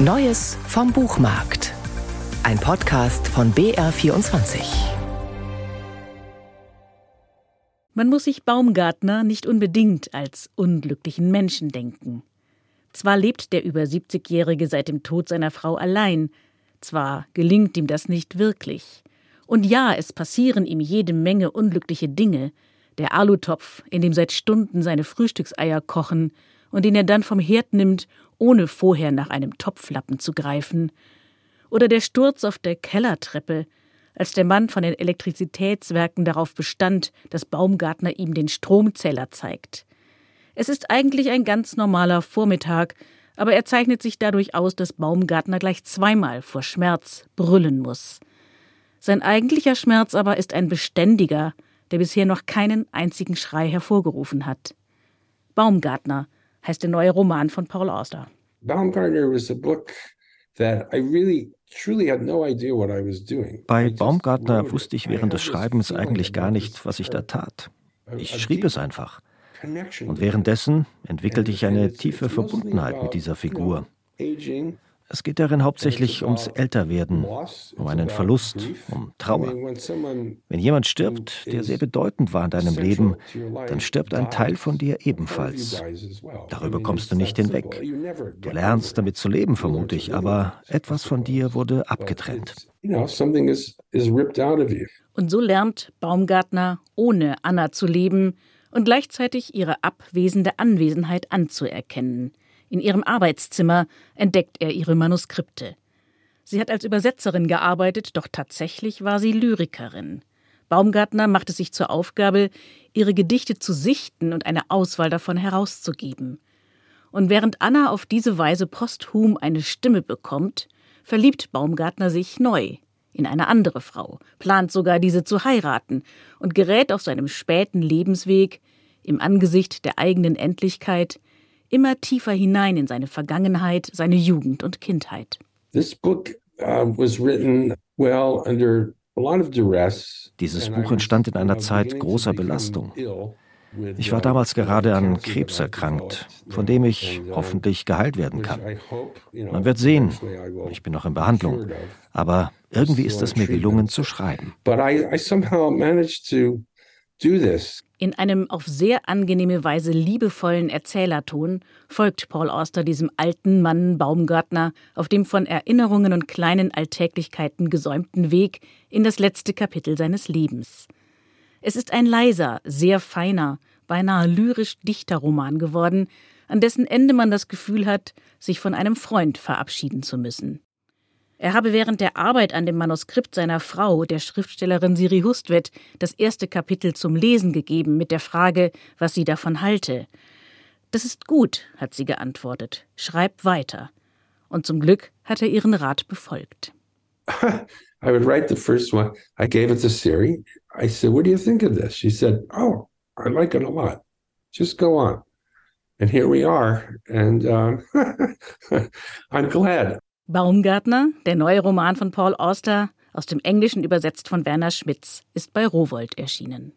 Neues vom Buchmarkt. Ein Podcast von BR24. Man muss sich Baumgartner nicht unbedingt als unglücklichen Menschen denken. Zwar lebt der über 70-Jährige seit dem Tod seiner Frau allein, zwar gelingt ihm das nicht wirklich. Und ja, es passieren ihm jede Menge unglückliche Dinge. Der Alutopf, in dem seit Stunden seine Frühstückseier kochen und den er dann vom Herd nimmt, ohne vorher nach einem Topflappen zu greifen. Oder der Sturz auf der Kellertreppe, als der Mann von den Elektrizitätswerken darauf bestand, dass Baumgartner ihm den Stromzähler zeigt. Es ist eigentlich ein ganz normaler Vormittag, aber er zeichnet sich dadurch aus, dass Baumgartner gleich zweimal vor Schmerz brüllen muss. Sein eigentlicher Schmerz aber ist ein beständiger, der bisher noch keinen einzigen Schrei hervorgerufen hat. Baumgartner heißt der neue Roman von Paul Auster. Baumgartner was a book that I really bei Baumgartner wusste ich während des Schreibens eigentlich gar nicht, was ich da tat. Ich schrieb es einfach. Und währenddessen entwickelte ich eine tiefe Verbundenheit mit dieser Figur. Es geht darin hauptsächlich ums Älterwerden, um einen Verlust, um Trauer. Wenn jemand stirbt, der sehr bedeutend war in deinem Leben, dann stirbt ein Teil von dir ebenfalls. Darüber kommst du nicht hinweg. Du lernst damit zu leben, vermute ich, aber etwas von dir wurde abgetrennt. Und so lernt Baumgartner, ohne Anna zu leben und gleichzeitig ihre abwesende Anwesenheit anzuerkennen. In ihrem Arbeitszimmer entdeckt er ihre Manuskripte. Sie hat als Übersetzerin gearbeitet, doch tatsächlich war sie Lyrikerin. Baumgartner macht es sich zur Aufgabe, ihre Gedichte zu sichten und eine Auswahl davon herauszugeben. Und während Anna auf diese Weise posthum eine Stimme bekommt, verliebt Baumgartner sich neu in eine andere Frau, plant sogar diese zu heiraten und gerät auf seinem späten Lebensweg, im Angesicht der eigenen Endlichkeit, immer tiefer hinein in seine Vergangenheit, seine Jugend und Kindheit. This book uh, was written well under dieses Buch entstand in einer Zeit großer Belastung. Ich war damals gerade an Krebs erkrankt, von dem ich hoffentlich geheilt werden kann. Man wird sehen, ich bin noch in Behandlung, aber irgendwie ist es mir gelungen zu schreiben. In einem auf sehr angenehme Weise liebevollen Erzählerton folgt Paul Auster diesem alten Mann Baumgartner auf dem von Erinnerungen und kleinen Alltäglichkeiten gesäumten Weg in das letzte Kapitel seines Lebens. Es ist ein leiser, sehr feiner, beinahe lyrisch dichter Roman geworden, an dessen Ende man das Gefühl hat, sich von einem Freund verabschieden zu müssen. Er habe während der Arbeit an dem Manuskript seiner Frau, der Schriftstellerin Siri Hustvedt, das erste Kapitel zum Lesen gegeben mit der Frage, was sie davon halte. Das ist gut, hat sie geantwortet. Schreib weiter. Und zum Glück hat er ihren Rat befolgt. I would write the first one. I gave it to Siri. I said, What do you think of this? She said, Oh, I like it a lot. Just go on. And here we are. And um, I'm glad. Baumgartner, der neue Roman von Paul Auster, aus dem Englischen übersetzt von Werner Schmitz, ist bei Rowold erschienen.